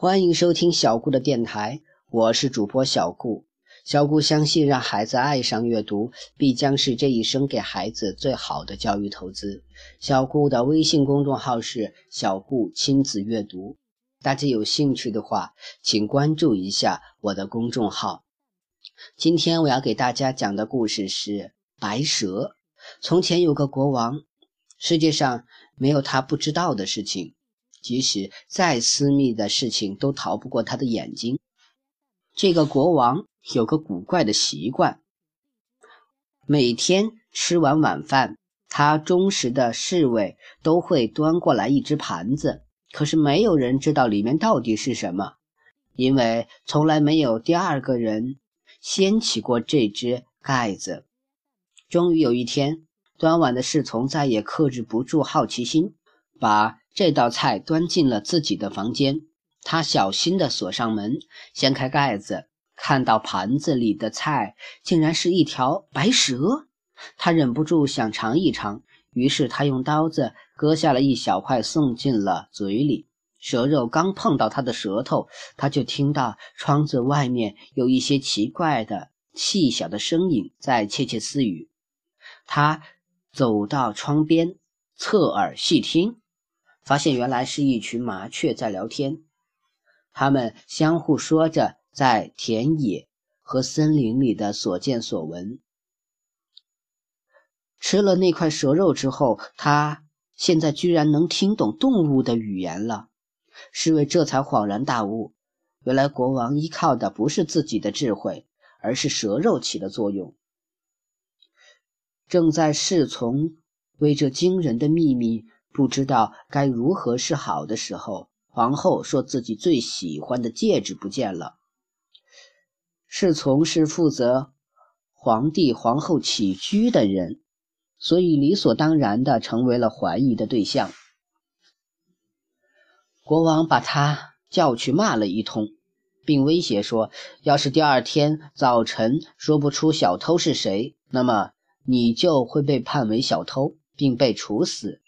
欢迎收听小顾的电台，我是主播小顾。小顾相信，让孩子爱上阅读，必将是这一生给孩子最好的教育投资。小顾的微信公众号是“小顾亲子阅读”，大家有兴趣的话，请关注一下我的公众号。今天我要给大家讲的故事是白蛇。从前有个国王，世界上没有他不知道的事情。即使再私密的事情都逃不过他的眼睛。这个国王有个古怪的习惯：每天吃完晚饭，他忠实的侍卫都会端过来一只盘子，可是没有人知道里面到底是什么，因为从来没有第二个人掀起过这只盖子。终于有一天，端碗的侍从再也克制不住好奇心，把。这道菜端进了自己的房间，他小心地锁上门，掀开盖子，看到盘子里的菜竟然是一条白蛇，他忍不住想尝一尝，于是他用刀子割下了一小块送进了嘴里。蛇肉刚碰到他的舌头，他就听到窗子外面有一些奇怪的、细小的声音在窃窃私语。他走到窗边，侧耳细听。发现原来是一群麻雀在聊天，它们相互说着在田野和森林里的所见所闻。吃了那块蛇肉之后，他现在居然能听懂动物的语言了。侍卫这才恍然大悟，原来国王依靠的不是自己的智慧，而是蛇肉起的作用。正在侍从为这惊人的秘密。不知道该如何是好的时候，皇后说自己最喜欢的戒指不见了。侍从是负责皇帝皇后起居的人，所以理所当然的成为了怀疑的对象。国王把他叫去骂了一通，并威胁说：“要是第二天早晨说不出小偷是谁，那么你就会被判为小偷，并被处死。”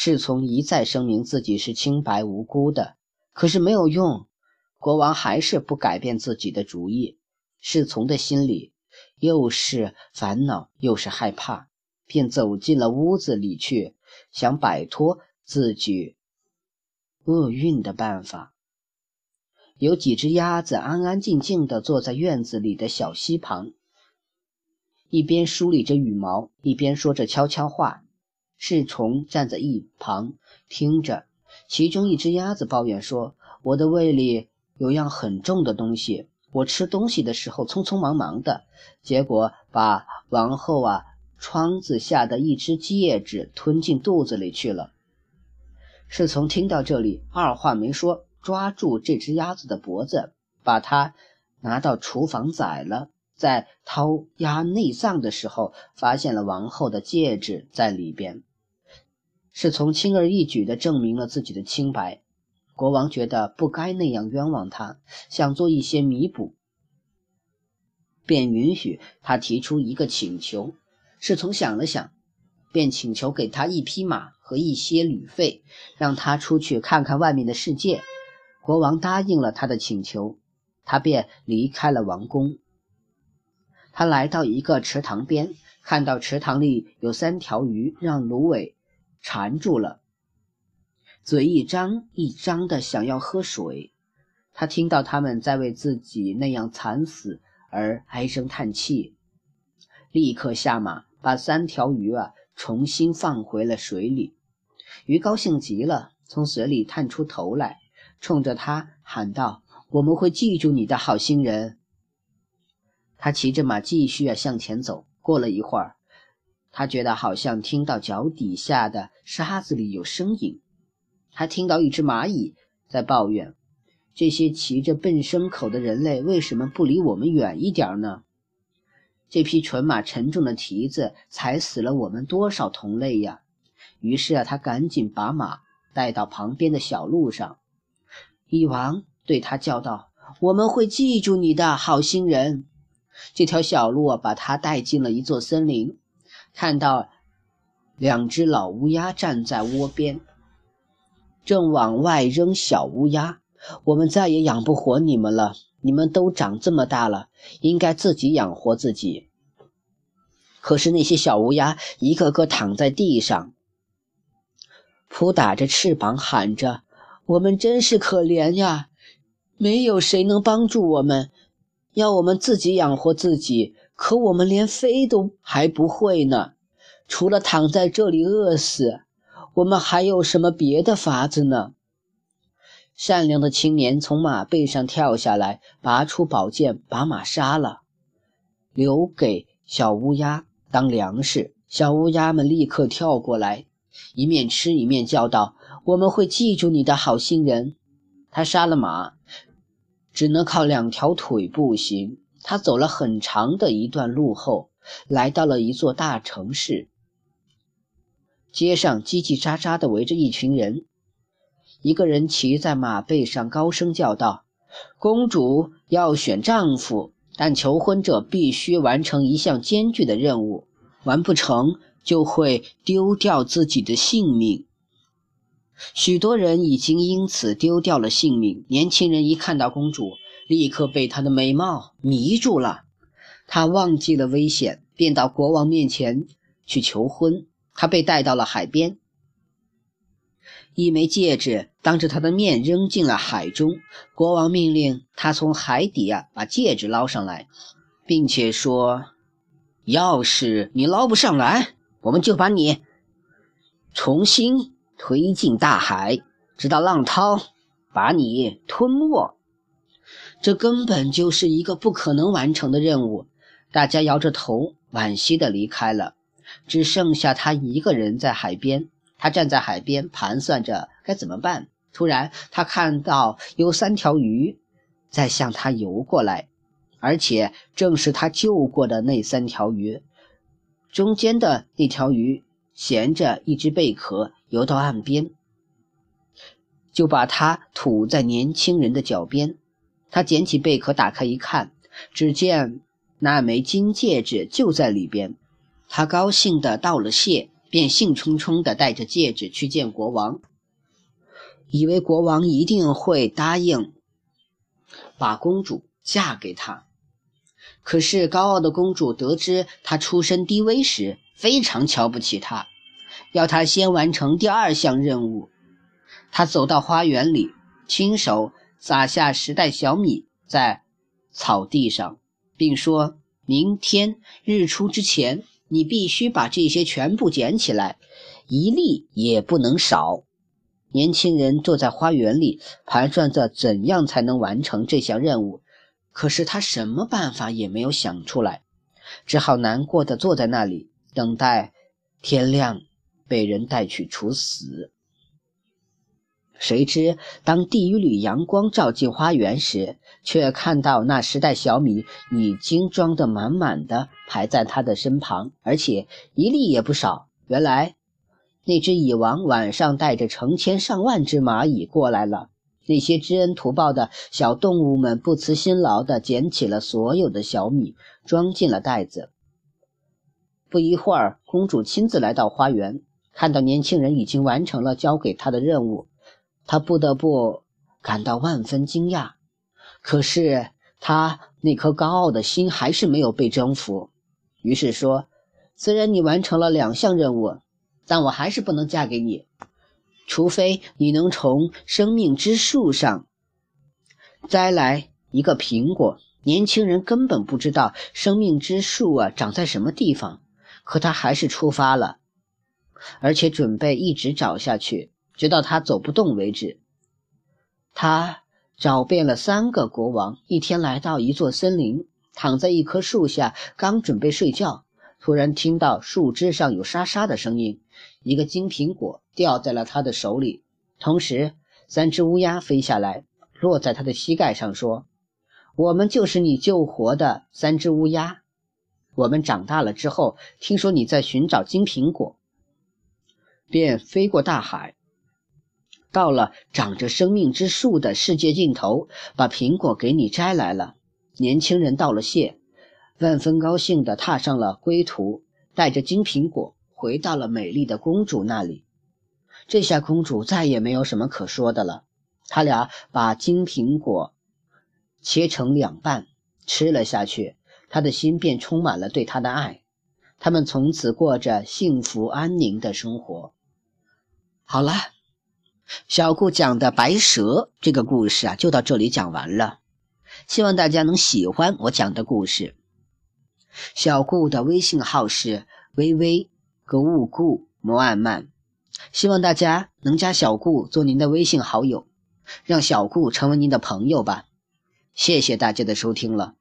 侍从一再声明自己是清白无辜的，可是没有用，国王还是不改变自己的主意。侍从的心里又是烦恼又是害怕，便走进了屋子里去，想摆脱自己厄运的办法。有几只鸭子安安静静地坐在院子里的小溪旁，一边梳理着羽毛，一边说着悄悄话。侍从站在一旁听着，其中一只鸭子抱怨说：“我的胃里有样很重的东西，我吃东西的时候匆匆忙忙的，结果把王后啊窗子下的一只戒指吞进肚子里去了。”侍从听到这里，二话没说，抓住这只鸭子的脖子，把它拿到厨房宰了。在掏鸭内脏的时候，发现了王后的戒指在里边。侍从轻而易举地证明了自己的清白。国王觉得不该那样冤枉他，想做一些弥补，便允许他提出一个请求。侍从想了想，便请求给他一匹马和一些旅费，让他出去看看外面的世界。国王答应了他的请求，他便离开了王宫。他来到一个池塘边，看到池塘里有三条鱼，让芦苇。缠住了，嘴一张一张的想要喝水。他听到他们在为自己那样惨死而唉声叹气，立刻下马把三条鱼啊重新放回了水里。鱼高兴极了，从水里探出头来，冲着他喊道：“我们会记住你的好心人。”他骑着马继续啊向前走。过了一会儿。他觉得好像听到脚底下的沙子里有声音，他听到一只蚂蚁在抱怨：“这些骑着笨牲口的人类为什么不离我们远一点呢？这匹纯马沉重的蹄子踩死了我们多少同类呀！”于是啊，他赶紧把马带到旁边的小路上。蚁王对他叫道：“我们会记住你的好心人。”这条小路啊，把他带进了一座森林。看到两只老乌鸦站在窝边，正往外扔小乌鸦。我们再也养不活你们了。你们都长这么大了，应该自己养活自己。可是那些小乌鸦一个个躺在地上，扑打着翅膀，喊着：“我们真是可怜呀！没有谁能帮助我们，要我们自己养活自己。可我们连飞都还不会呢，除了躺在这里饿死，我们还有什么别的法子呢？”善良的青年从马背上跳下来，拔出宝剑，把马杀了，留给小乌鸦当粮食。小乌鸦们立刻跳过来，一面吃一面叫道：“我们会记住你的好心人。”他杀了马，只能靠两条腿步行。他走了很长的一段路后，来到了一座大城市。街上叽叽喳喳地围着一群人。一个人骑在马背上，高声叫道：“公主要选丈夫，但求婚者必须完成一项艰巨的任务，完不成就会丢掉自己的性命。”许多人已经因此丢掉了性命。年轻人一看到公主，立刻被她的美貌迷住了，他忘记了危险，便到国王面前去求婚。他被带到了海边。一枚戒指当着他的面扔进了海中，国王命令他从海底啊把戒指捞上来，并且说：“要是你捞不上来，我们就把你重新推进大海，直到浪涛把你吞没。”这根本就是一个不可能完成的任务。大家摇着头，惋惜地离开了，只剩下他一个人在海边。他站在海边，盘算着该怎么办。突然，他看到有三条鱼在向他游过来，而且正是他救过的那三条鱼。中间的那条鱼衔着一只贝壳游到岸边，就把它吐在年轻人的脚边。他捡起贝壳，打开一看，只见那枚金戒指就在里边。他高兴地道了谢。便兴冲冲地带着戒指去见国王，以为国王一定会答应把公主嫁给他。可是高傲的公主得知他出身低微时，非常瞧不起他，要他先完成第二项任务。他走到花园里，亲手撒下十袋小米在草地上，并说明天日出之前。你必须把这些全部捡起来，一粒也不能少。年轻人坐在花园里，盘算着怎样才能完成这项任务，可是他什么办法也没有想出来，只好难过的坐在那里，等待天亮，被人带去处死。谁知，当第一缕阳光照进花园时，却看到那十袋小米已经装得满满的，排在他的身旁，而且一粒也不少。原来，那只蚁王晚上带着成千上万只蚂蚁过来了。那些知恩图报的小动物们不辞辛劳地捡起了所有的小米，装进了袋子。不一会儿，公主亲自来到花园，看到年轻人已经完成了交给他的任务。他不得不感到万分惊讶，可是他那颗高傲的心还是没有被征服。于是说：“虽然你完成了两项任务，但我还是不能嫁给你，除非你能从生命之树上摘来一个苹果。”年轻人根本不知道生命之树啊长在什么地方，可他还是出发了，而且准备一直找下去。直到他走不动为止。他找遍了三个国王，一天来到一座森林，躺在一棵树下，刚准备睡觉，突然听到树枝上有沙沙的声音，一个金苹果掉在了他的手里，同时三只乌鸦飞下来，落在他的膝盖上，说：“我们就是你救活的三只乌鸦。我们长大了之后，听说你在寻找金苹果，便飞过大海。”到了长着生命之树的世界尽头，把苹果给你摘来了。年轻人道了谢，万分高兴地踏上了归途，带着金苹果回到了美丽的公主那里。这下公主再也没有什么可说的了，他俩把金苹果切成两半吃了下去，他的心便充满了对他的爱。他们从此过着幸福安宁的生活。好了，小顾讲的白蛇这个故事啊，就到这里讲完了。希望大家能喜欢我讲的故事。小顾的微信号是微微格物顾摩安曼，希望大家能加小顾做您的微信好友，让小顾成为您的朋友吧。谢谢大家的收听了。